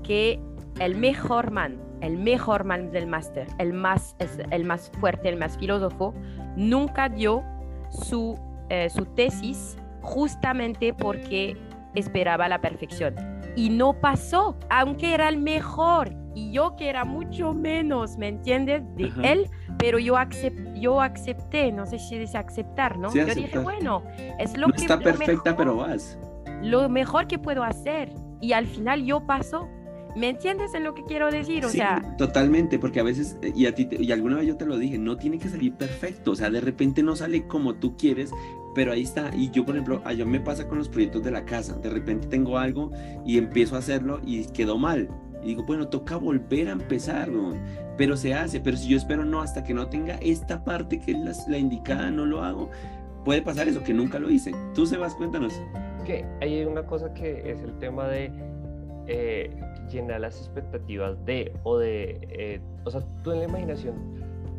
que el mejor man, el mejor man del máster, el más, el más fuerte, el más filósofo, nunca dio su, eh, su tesis justamente porque esperaba la perfección. Y no pasó, aunque era el mejor. Y yo que era mucho menos, ¿me entiendes? De él, pero yo, yo acepté, no sé si dice aceptar, ¿no? yo dije, bueno, es lo no que... Está perfecta, pero vas. Lo mejor que puedo hacer. Y al final yo paso. ¿Me entiendes en lo que quiero decir? O sí, sea, totalmente, porque a veces, eh, y a ti, y alguna vez yo te lo dije, no tiene que salir perfecto, o sea, de repente no sale como tú quieres, pero ahí está. Y yo, por ejemplo, a yo me pasa con los proyectos de la casa. De repente tengo algo y empiezo a hacerlo y quedó mal. Y digo, bueno, toca volver a empezar, pero se hace. Pero si yo espero no, hasta que no tenga esta parte que es la, indicada, no lo hago, puede pasar eso, que nunca lo hice. Tú, Sebas, cuéntanos. Que hay una cosa que es el tema de eh, llenar las expectativas de, o de, eh, o sea, tú en la imaginación,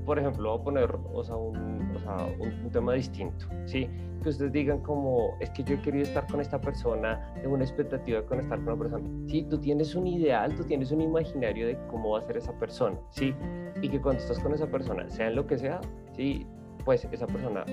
por ejemplo, voy a poner, o sea, un, o sea, un, tema distinto, ¿sí? Que ustedes digan como, es que yo he querido estar con esta persona, tengo una expectativa con estar con una persona. Sí, tú tienes un ideal, tú tienes un imaginario de cómo va a ser esa persona, ¿sí? Y que cuando estás con esa persona, sea en lo que sea, ¿sí? pues esa persona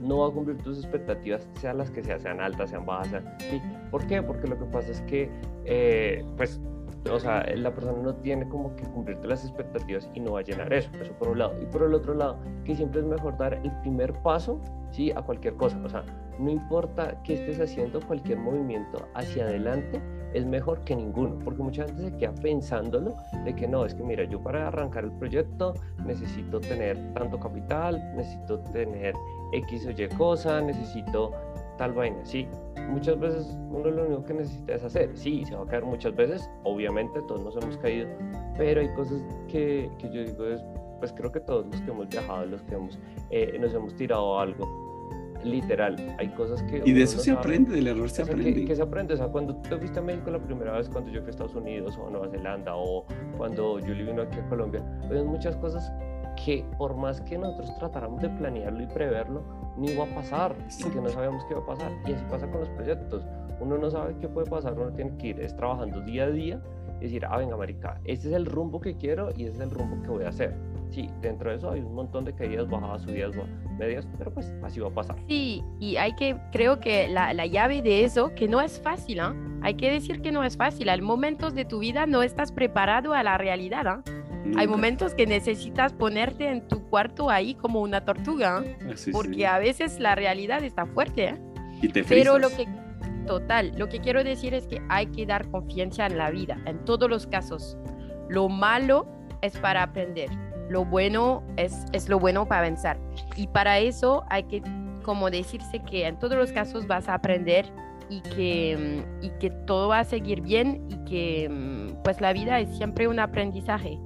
no va a cumplir tus expectativas, sean las que sean, sean altas, sean bajas. ¿sí? ¿Por qué? Porque lo que pasa es que, eh, pues, o sea, la persona no tiene como que cumplirte las expectativas y no va a llenar eso, eso por un lado. Y por el otro lado, que siempre es mejor dar el primer paso, ¿sí? A cualquier cosa. O sea, no importa que estés haciendo cualquier movimiento hacia adelante, es mejor que ninguno, porque mucha gente se queda pensándolo de que no, es que mira, yo para arrancar el proyecto necesito tener tanto capital, necesito tener X o Y cosa, necesito tal vaina, sí. Muchas veces uno lo único que necesita es hacer, sí, se va a caer muchas veces, obviamente todos nos hemos caído, pero hay cosas que, que yo digo es, pues creo que todos los que hemos viajado, los que hemos, eh, nos hemos tirado algo, literal, hay cosas que... Y de eso se aprende, del error se aprende. Que, se aprende, o sea, cuando tú fuiste a México la primera vez, cuando yo fui a Estados Unidos o a Nueva Zelanda o cuando Julie vino aquí a Colombia, hay muchas cosas que por más que nosotros tratáramos de planearlo y preverlo, ni iba a pasar y que no sabíamos qué iba a pasar. Y así pasa con los proyectos. Uno no sabe qué puede pasar, uno tiene que ir es trabajando día a día y decir, ah, venga, marica, este es el rumbo que quiero y este es el rumbo que voy a hacer sí, dentro de eso hay un montón de caídas, bajadas, subidas, medias, pero pues así va a pasar. Sí, y hay que, creo que la, la llave de eso, que no es fácil, ¿ah? hay que decir que no es fácil, hay momentos de tu vida no estás preparado a la realidad, ¿ah? Hay momentos que necesitas ponerte en tu cuarto ahí como una tortuga, ¿ah? ah porque a veces la realidad está fuerte. ¿eh? Y te Pero lo que, total, lo que quiero decir es que hay que dar confianza en la vida, en todos los casos. Lo malo es para aprender lo bueno es, es lo bueno para avanzar. Y para eso hay que, como decirse que en todos los casos vas a aprender y que, mm, y que todo va a seguir bien y que mm, pues la vida es siempre un aprendizaje.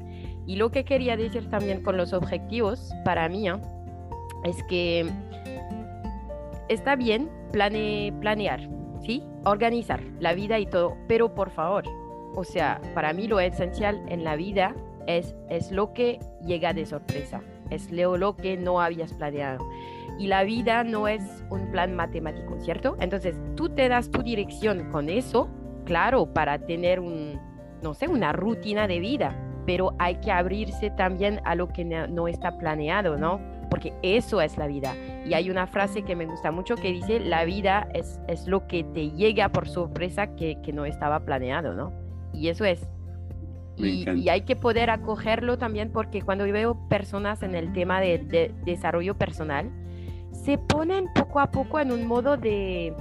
Y lo que quería decir también con los objetivos para mí ¿eh? es que está bien plane, planear, ¿sí? Organizar la vida y todo, pero por favor, o sea, para mí lo esencial en la vida es, es lo que llega de sorpresa, es lo, lo que no habías planeado. Y la vida no es un plan matemático, ¿cierto? Entonces tú te das tu dirección con eso, claro, para tener un, no sé, una rutina de vida, pero hay que abrirse también a lo que no, está planeado, ¿no? Porque eso es la vida. Y hay una frase que me gusta mucho que dice, la vida es, es lo que te llega por sorpresa que, que no estaba planeado, ¿no? Y eso es y, hay que poder acogerlo también porque cuando veo personas en el tema de, desarrollo personal, se ponen poco a poco en un modo de,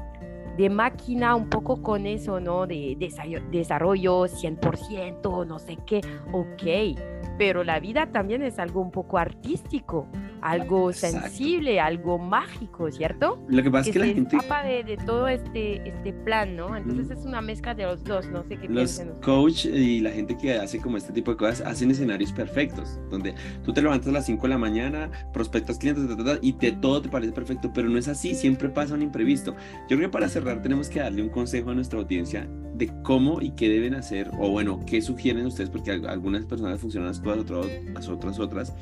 de máquina un poco con eso, ¿no? De, de desarrollo 100%, no sé qué, ok, pero la vida también es algo un poco artístico, algo sensible, algo mágico, ¿cierto? Lo que pasa es que la gente... escapa de, de, todo este, este plan, ¿no? Entonces es una mezcla de los dos, no sé qué Los coach y la gente que hace como este tipo de cosas hacen escenarios perfectos, donde tú te levantas a las 5 de la mañana, prospectas clientes, y te, todo te parece perfecto, pero no es así, siempre pasa un imprevisto. Yo creo que para cerrar tenemos que darle un consejo a nuestra audiencia de cómo y qué deben hacer, o bueno, qué sugieren ustedes, porque algunas personas funcionan las cosas, otras, otras, otras,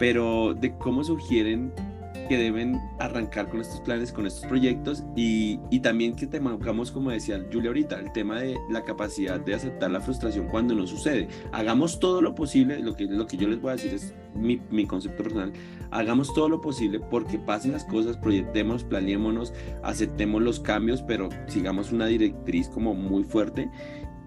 pero de cómo sugieren que deben arrancar con estos planes, con estos proyectos y, y también que te marcamos, como decía Julia ahorita, el tema de la capacidad de aceptar la frustración cuando no sucede. Hagamos todo lo posible, lo que, lo que yo les voy a decir es mi, mi concepto personal, hagamos todo lo posible porque pasen las cosas, proyectemos, planeémonos, aceptemos los cambios, pero sigamos una directriz como muy fuerte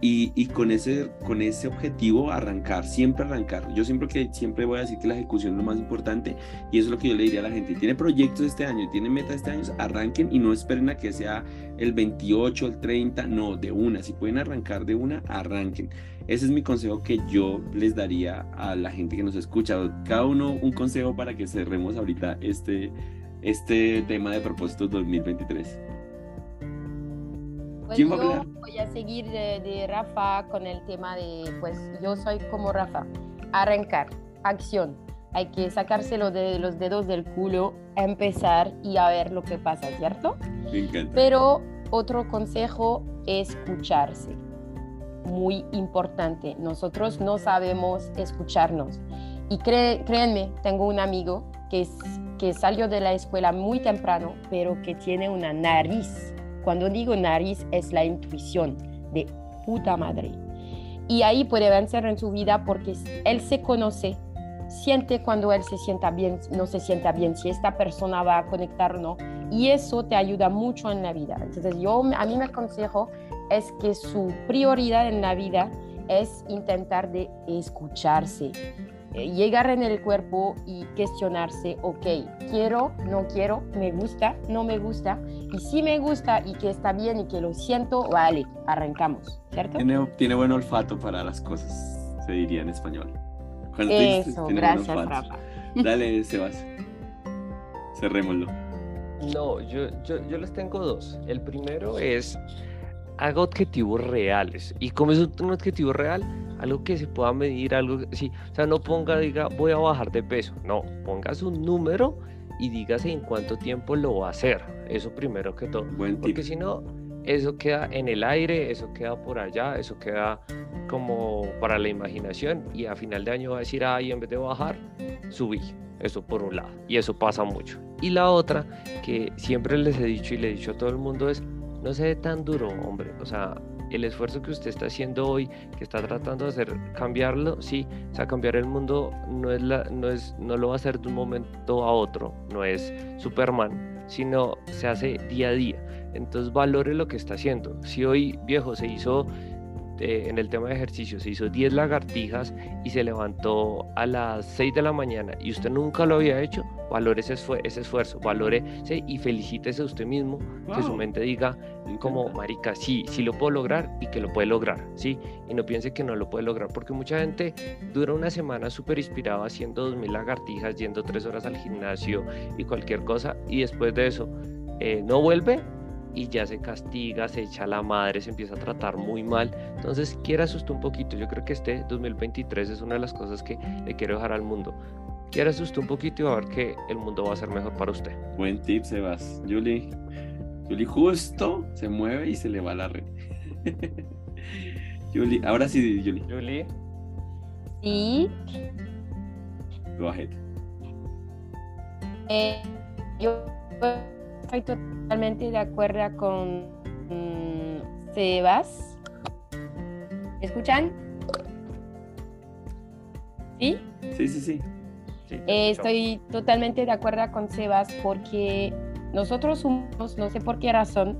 y, con, ese, con ese objetivo arrancar, siempre arrancar. Yo siempre, que, siempre voy a decir que la ejecución es lo más importante y eso es lo que yo le diría a la gente. Tiene proyectos este año, tiene metas este año, arranquen y no esperen a que sea el 28, el 30, no, de una. Si pueden arrancar de una, arranquen. Ese es mi consejo que yo les daría a la gente que nos escucha. Cada uno un consejo para que cerremos ahorita este, este tema de propósitos 2023. Pues ¿Quién va a yo hablar? voy a seguir de, de Rafa con el tema de, pues yo soy como Rafa, arrancar, acción. Hay que sacárselo de los dedos del culo, empezar y a ver lo que pasa, ¿cierto? Me encanta. Pero otro consejo, escucharse. Muy importante. Nosotros no sabemos escucharnos. Y cre- créanme, tengo un amigo que, es- que salió de la escuela muy temprano, pero que tiene una nariz. Cuando digo nariz es la intuición de puta madre. Y ahí puede vencer en su vida porque él se conoce, siente cuando él se sienta bien, no se sienta bien, si esta persona va a conectar o no. Y eso te ayuda mucho en la vida. Entonces yo, a mí me aconsejo es que su prioridad en la vida es intentar de escucharse, llegar en el cuerpo y cuestionarse, ok, quiero, no quiero, me gusta, no me gusta, y si me gusta y que está bien y que lo siento, vale, arrancamos, ¿cierto? Tiene, tiene buen olfato para las cosas, se diría en español. Cuando dices, Eso, buen gracias. Rafa. Dale, Sebas. Cerrémoslo. No, yo, yo, yo les tengo dos. El primero es, haga objetivos reales. ¿Y cómo es un objetivo real? Algo que se pueda medir, algo, sí, o sea, no ponga, diga, voy a bajar de peso. No, pongas un número y dígase en cuánto tiempo lo va a hacer. Eso primero que todo. Buen. Porque si no, eso queda en el aire, eso queda por allá, eso queda como para la imaginación y a final de año va a decir, ay, en vez de bajar, subí. Eso por un lado. Y eso pasa mucho. Y la otra, que siempre les he dicho y le he dicho a todo el mundo es, no se dé tan duro, hombre. O sea, el esfuerzo que usted está haciendo hoy, que está tratando de hacer, cambiarlo, sí, o sea, cambiar el mundo no es la, no es, no lo va a hacer de un momento a otro, no es Superman, sino se hace día a día. Entonces valore lo que está haciendo. Si hoy viejo se hizo eh, en el tema de ejercicio, se hizo 10 lagartijas y se levantó a las 6 de la mañana y usted nunca lo había hecho, valore ese, esfue- ese esfuerzo, valore y felicítese a usted mismo, que su mente diga, como marica, sí, sí lo puedo lograr y que lo puede lograr, ¿sí? Y no piense que no lo puede lograr, porque mucha gente dura una semana súper inspirada haciendo 2000 lagartijas, yendo tres horas al gimnasio y cualquier cosa, y después de eso eh, no vuelve y ya se castiga, se echa a la madre, se empieza a tratar muy mal. Entonces, quiera asustar un poquito. Yo creo que este 2023 es una de las cosas que le quiero dejar al mundo. Quiera asustar un poquito y va a ver que el mundo va a ser mejor para usted. Buen tip, Sebas. Julie. Julie justo se mueve y se le va la red. Julie, ahora sí, Julie. Julie. Sí, Go ahead. Eh, yo estoy totalmente de acuerdo con mm, Sebas. ¿Me escuchan? ¿Sí? Sí, sí, sí. Eh, estoy totalmente de acuerdo con Sebas porque nosotros humanos, no sé por qué razón,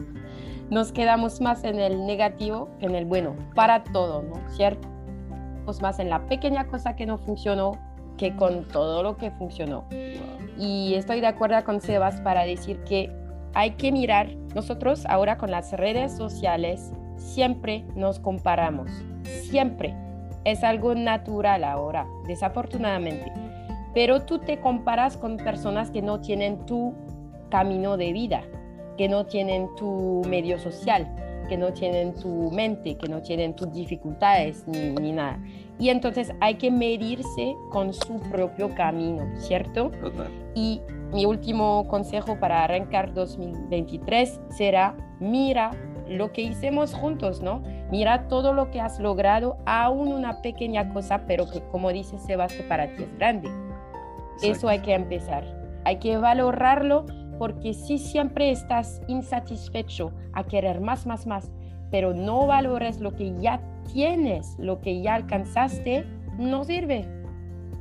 nos quedamos más en el negativo que en el bueno, para todo, ¿no? ¿Cierto? Pues más en la pequeña cosa que no funcionó que con todo lo que funcionó. Y estoy de acuerdo con Sebas para decir que hay que mirar, nosotros ahora con las redes sociales siempre nos comparamos, siempre. Es algo natural ahora, desafortunadamente. Pero tú te comparas con personas que no tienen tu camino de vida, que no tienen tu medio social, que no tienen tu mente, que no tienen tus dificultades ni, ni nada. Y entonces hay que medirse con su propio camino, ¿cierto? Total. Y mi último consejo para arrancar 2023 será, mira lo que hicimos juntos, ¿no? Mira todo lo que has logrado, aún una pequeña cosa, pero que como dice Sebas, que para ti es grande. Eso hay que empezar. Hay que valorarlo porque si siempre estás insatisfecho a querer más, más, más, pero no valores lo que ya tienes, lo que ya alcanzaste, no sirve.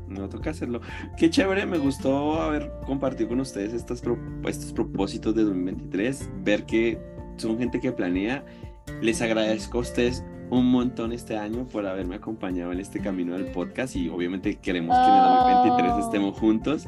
No toca hacerlo. Qué chévere, me gustó haber compartido con ustedes estos, pro- estos propósitos de 2023, ver que son gente que planea. Les agradezco a ustedes un montón este año por haberme acompañado en este camino del podcast y obviamente queremos que en el 2023 Oh. estemos juntos.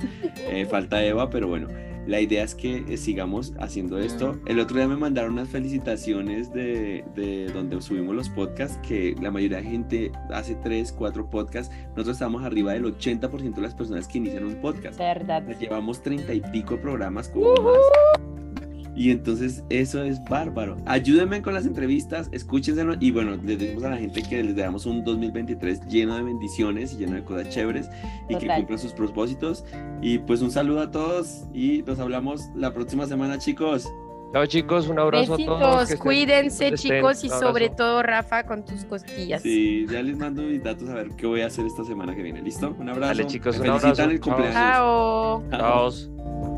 Eh, falta Eva, pero bueno, la idea es que eh, sigamos haciendo esto. El otro día me mandaron unas felicitaciones de, de donde subimos los podcasts, que la mayoría de gente hace 3, 4 podcasts. Nosotros estamos arriba del 80% de las personas que inician un podcast. ¿Verdad? Llevamos 30 y pico programas como más. Y entonces eso es bárbaro. Ayúdenme con las entrevistas, escúchenselo y bueno, les decimos a la gente que les damos un 2023 lleno de bendiciones y lleno de cosas chéveres y que Total. cumplan sus propósitos. Y pues un saludo a todos y nos hablamos la próxima semana, chicos. Chao chicos, un abrazo a todos. Que cuídense estén. chicos y sobre todo Rafa con tus costillas. Sí, ya les mando mis datos a ver qué voy a hacer esta semana que viene. ¿Listo? Un abrazo. Dale, chicos, Me un felicitan abrazo. el Chao. cumpleaños. Chao. Chao.